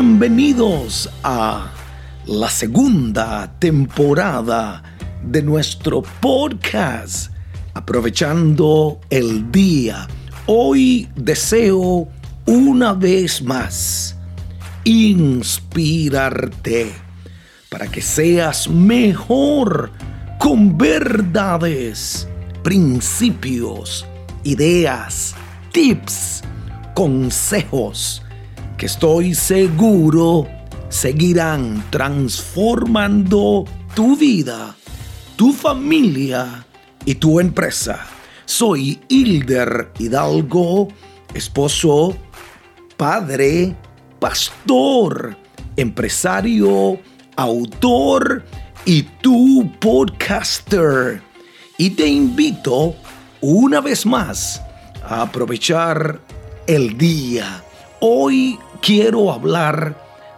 Bienvenidos a la segunda temporada de nuestro podcast. Aprovechando el día, hoy deseo una vez más inspirarte para que seas mejor con verdades, principios, ideas, tips, consejos que estoy seguro seguirán transformando tu vida, tu familia y tu empresa. Soy Hilder Hidalgo, esposo, padre, pastor, empresario, autor y tu podcaster. Y te invito una vez más a aprovechar el día. Hoy quiero hablar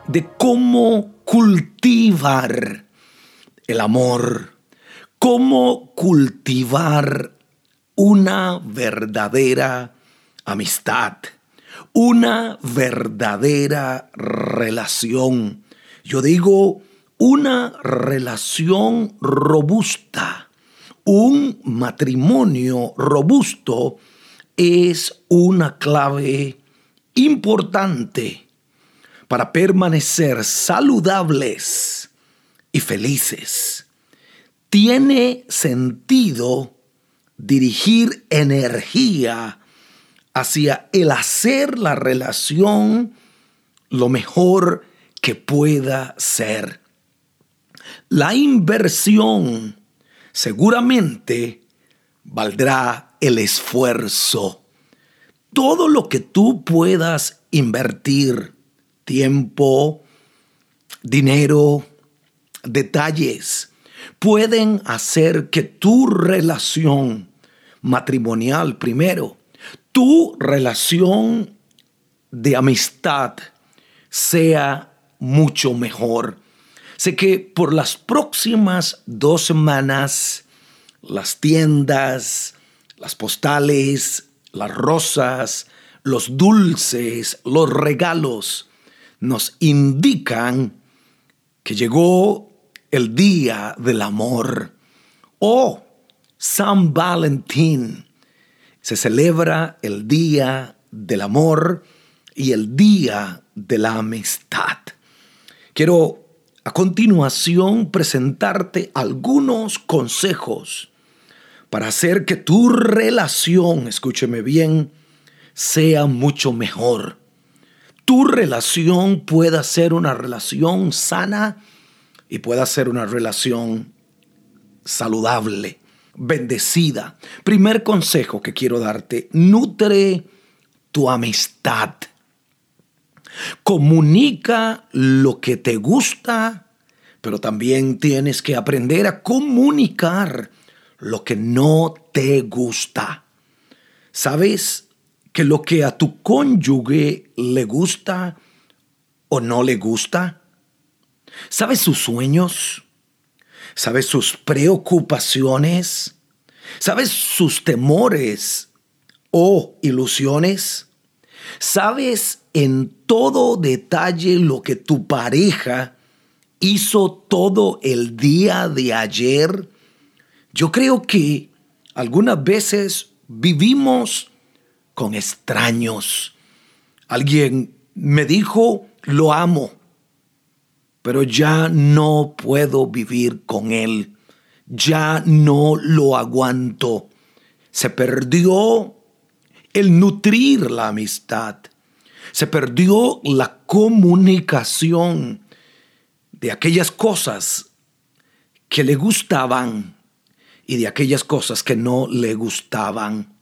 de cómo cultivar el amor, cómo cultivar una verdadera amistad, una verdadera relación. Yo digo una relación robusta, un matrimonio robusto es una clave importante para permanecer saludables y felices. Tiene sentido dirigir energía hacia el hacer la relación lo mejor que pueda ser. La inversión seguramente valdrá el esfuerzo. Todo lo que tú puedas invertir tiempo, dinero, detalles, pueden hacer que tu relación matrimonial primero, tu relación de amistad sea mucho mejor. Sé que por las próximas dos semanas, las tiendas, las postales, las rosas, los dulces, los regalos, nos indican que llegó el día del amor. Oh, San Valentín. Se celebra el día del amor y el día de la amistad. Quiero a continuación presentarte algunos consejos para hacer que tu relación, escúcheme bien, sea mucho mejor tu relación pueda ser una relación sana y pueda ser una relación saludable, bendecida. Primer consejo que quiero darte, nutre tu amistad. Comunica lo que te gusta, pero también tienes que aprender a comunicar lo que no te gusta. ¿Sabes? que lo que a tu cónyuge le gusta o no le gusta? ¿Sabes sus sueños? ¿Sabes sus preocupaciones? ¿Sabes sus temores o ilusiones? ¿Sabes en todo detalle lo que tu pareja hizo todo el día de ayer? Yo creo que algunas veces vivimos con extraños. Alguien me dijo, lo amo, pero ya no puedo vivir con él. Ya no lo aguanto. Se perdió el nutrir la amistad. Se perdió la comunicación de aquellas cosas que le gustaban y de aquellas cosas que no le gustaban.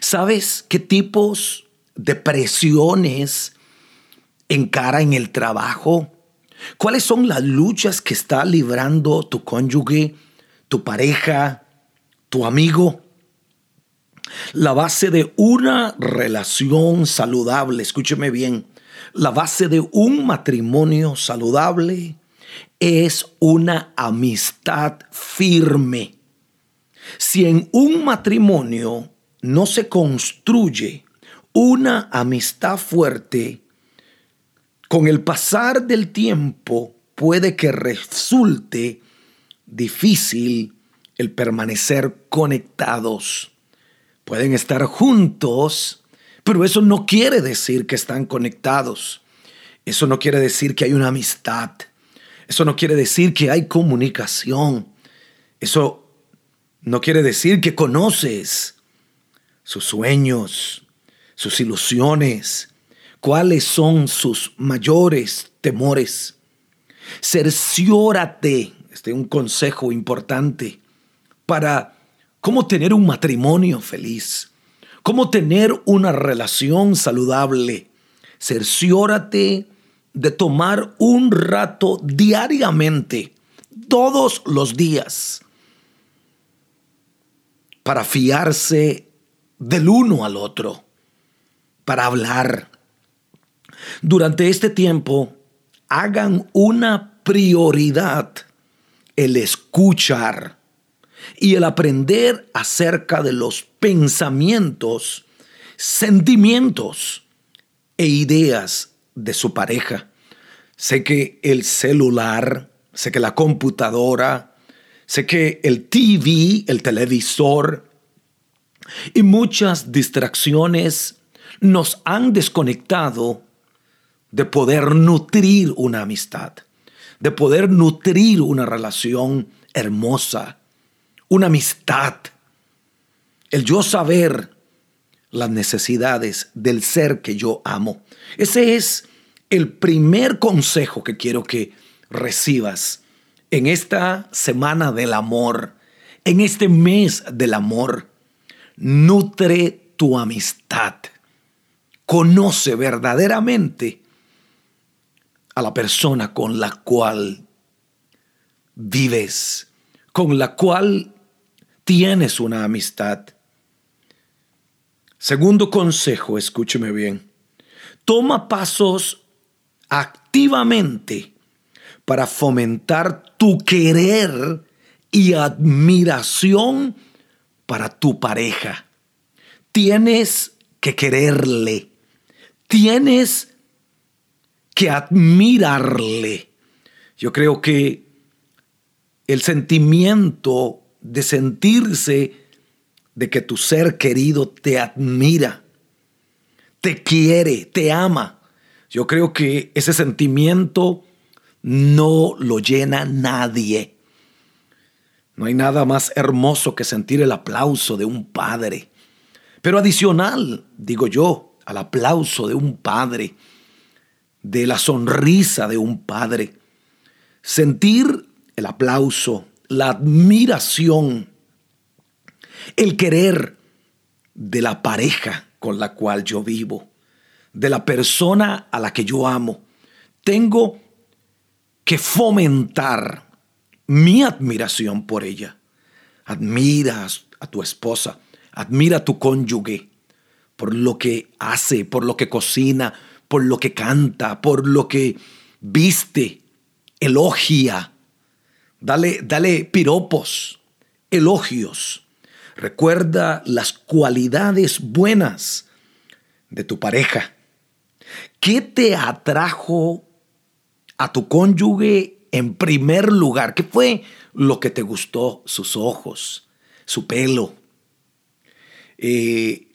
¿Sabes qué tipos de presiones encara en el trabajo? ¿Cuáles son las luchas que está librando tu cónyuge, tu pareja, tu amigo? La base de una relación saludable, escúcheme bien, la base de un matrimonio saludable es una amistad firme. Si en un matrimonio no se construye una amistad fuerte con el pasar del tiempo puede que resulte difícil el permanecer conectados. Pueden estar juntos, pero eso no quiere decir que están conectados. Eso no quiere decir que hay una amistad. Eso no quiere decir que hay comunicación. Eso no quiere decir que conoces sus sueños, sus ilusiones, cuáles son sus mayores temores. Cerciórate, este es un consejo importante para cómo tener un matrimonio feliz, cómo tener una relación saludable. Cerciórate de tomar un rato diariamente, todos los días, para fiarse del uno al otro, para hablar. Durante este tiempo, hagan una prioridad el escuchar y el aprender acerca de los pensamientos, sentimientos e ideas de su pareja. Sé que el celular, sé que la computadora, sé que el TV, el televisor y muchas distracciones nos han desconectado de poder nutrir una amistad, de poder nutrir una relación hermosa, una amistad. El yo saber las necesidades del ser que yo amo. Ese es el primer consejo que quiero que recibas en esta semana del amor, en este mes del amor. Nutre tu amistad. Conoce verdaderamente a la persona con la cual vives, con la cual tienes una amistad. Segundo consejo, escúcheme bien. Toma pasos activamente para fomentar tu querer y admiración para tu pareja. Tienes que quererle. Tienes que admirarle. Yo creo que el sentimiento de sentirse de que tu ser querido te admira, te quiere, te ama. Yo creo que ese sentimiento no lo llena nadie. No hay nada más hermoso que sentir el aplauso de un padre. Pero adicional, digo yo, al aplauso de un padre, de la sonrisa de un padre, sentir el aplauso, la admiración, el querer de la pareja con la cual yo vivo, de la persona a la que yo amo. Tengo que fomentar mi admiración por ella. Admira a tu esposa, admira a tu cónyuge por lo que hace, por lo que cocina, por lo que canta, por lo que viste, elogia, Dale, dale piropos, elogios. Recuerda las cualidades buenas de tu pareja. ¿Qué te atrajo a tu cónyuge en primer lugar? ¿Qué fue lo que te gustó? Sus ojos, su pelo, eh,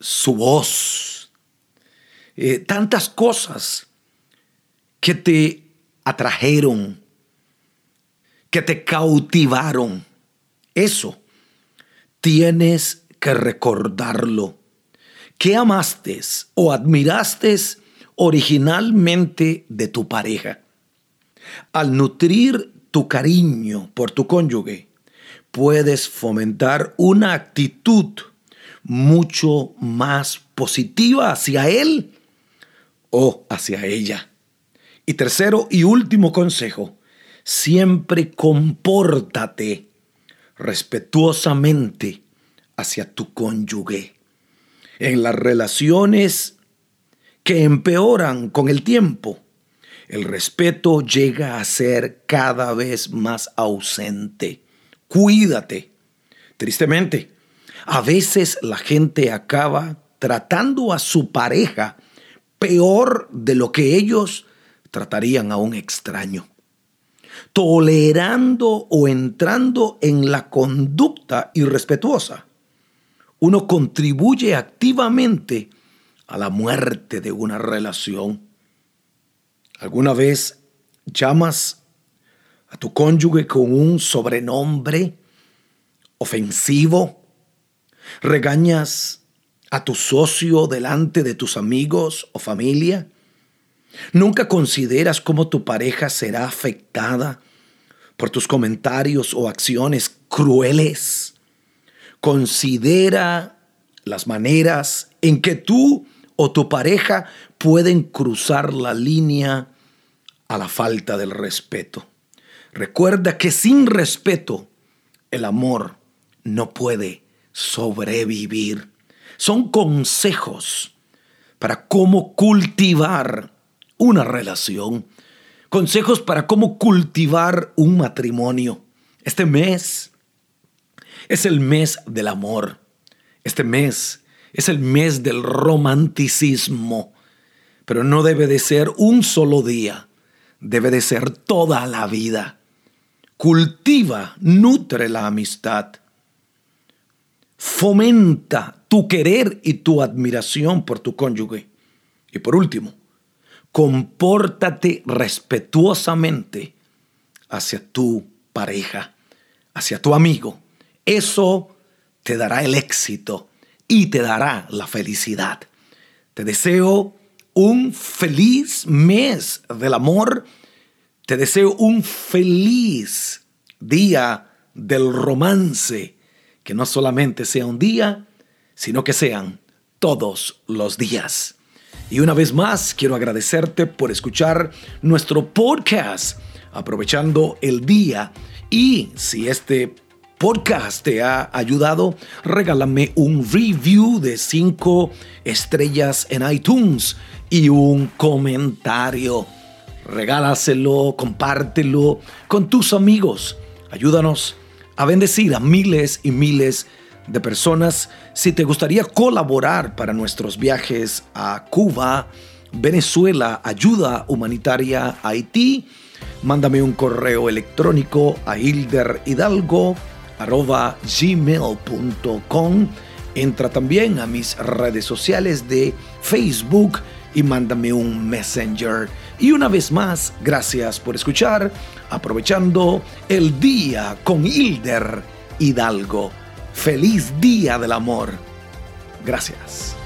su voz, eh, tantas cosas que te atrajeron que te cautivaron. Eso tienes que recordarlo. ¿Qué amaste o admiraste originalmente de tu pareja? Al nutrir tu cariño por tu cónyuge, puedes fomentar una actitud mucho más positiva hacia él o hacia ella. Y tercero y último consejo, siempre compórtate respetuosamente hacia tu cónyuge. En las relaciones que empeoran con el tiempo, el respeto llega a ser cada vez más ausente. Cuídate. Tristemente, a veces la gente acaba tratando a su pareja peor de lo que ellos tratarían a un extraño. Tolerando o entrando en la conducta irrespetuosa, uno contribuye activamente la muerte de una relación. ¿Alguna vez llamas a tu cónyuge con un sobrenombre ofensivo? ¿Regañas a tu socio delante de tus amigos o familia? ¿Nunca consideras cómo tu pareja será afectada por tus comentarios o acciones crueles? Considera las maneras en que tú o tu pareja pueden cruzar la línea a la falta del respeto. Recuerda que sin respeto el amor no puede sobrevivir. Son consejos para cómo cultivar una relación, consejos para cómo cultivar un matrimonio. Este mes es el mes del amor. Este mes es el mes del romanticismo. Pero no debe de ser un solo día, debe de ser toda la vida. Cultiva, nutre la amistad. Fomenta tu querer y tu admiración por tu cónyuge. Y por último, compórtate respetuosamente hacia tu pareja, hacia tu amigo. Eso te dará el éxito y te dará la felicidad. Te deseo un feliz mes del amor. Te deseo un feliz día del romance. Que no solamente sea un día, sino que sean todos los días. Y una vez más, quiero agradecerte por escuchar nuestro podcast, aprovechando el día. Y si este podcast te ha ayudado, regálame un review de 5 estrellas en iTunes y un comentario. Regálaselo, compártelo con tus amigos. Ayúdanos a bendecir a miles y miles de personas. Si te gustaría colaborar para nuestros viajes a Cuba, Venezuela, ayuda humanitaria Haití, mándame un correo electrónico a hilderhidalgo.gmail.com Entra también a mis redes sociales de Facebook y mándame un messenger. Y una vez más, gracias por escuchar, aprovechando el día con Hilder Hidalgo. Feliz día del amor. Gracias.